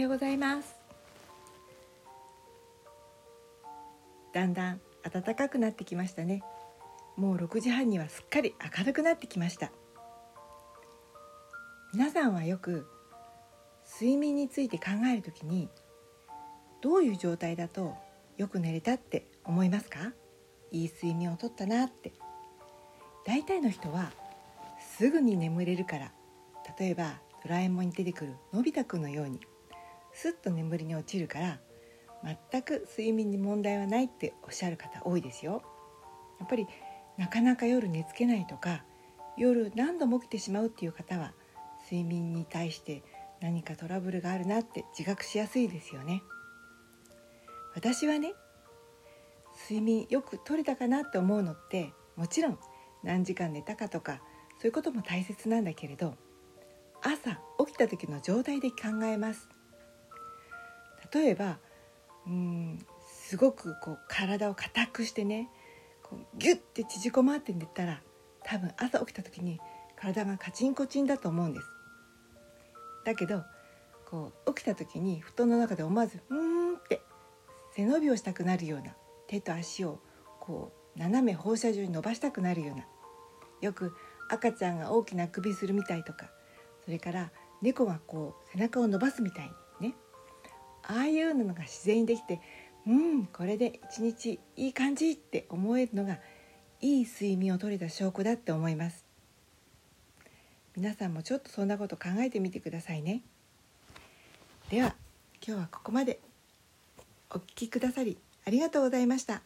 ようございます。だんだん暖かくなってきましたね。もう6時半にはすっかり明るくなってきました。皆さんはよく睡眠について考えるときにどういう状態だとよく寝れたって思いますか？いい睡眠をとったなって。大体の人はすぐに眠れるから例えばドラえもんに出てくるのび太くんのようにすっと眠りに落ちるから全く睡眠に問題はないっておっしゃる方多いですよ。やっぱりなかなか夜寝つけないとか夜何度も起きてしまうっていう方は睡眠に対して何かトラブルがあるなって自覚しやすいですよね。私はね睡眠よく取れたかなって思うのってもちろん何時間寝たかとかそういうことも大切なんだけれど朝起きた時の状態で考えます例えばうんすごくこう体を硬くしてねこうギュッて縮こまって寝たら多分朝起きた時に体がカチンコチンだと思うんです。だけどこう起きた時に布団の中で思わず「うーん」って背伸びをしたくなるような手と足をこう斜め放射状に伸ばしたくなるようなよく赤ちゃんが大きな首するみたいとかそれから猫がこう背中を伸ばすみたいにねああいうのが自然にできてうんこれで一日いい感じって思えるのがいい睡眠をとれた証拠だって思います。皆さんもちょっとそんなこと考えてみてくださいね。では今日はここまで。お聴きくださりありがとうございました。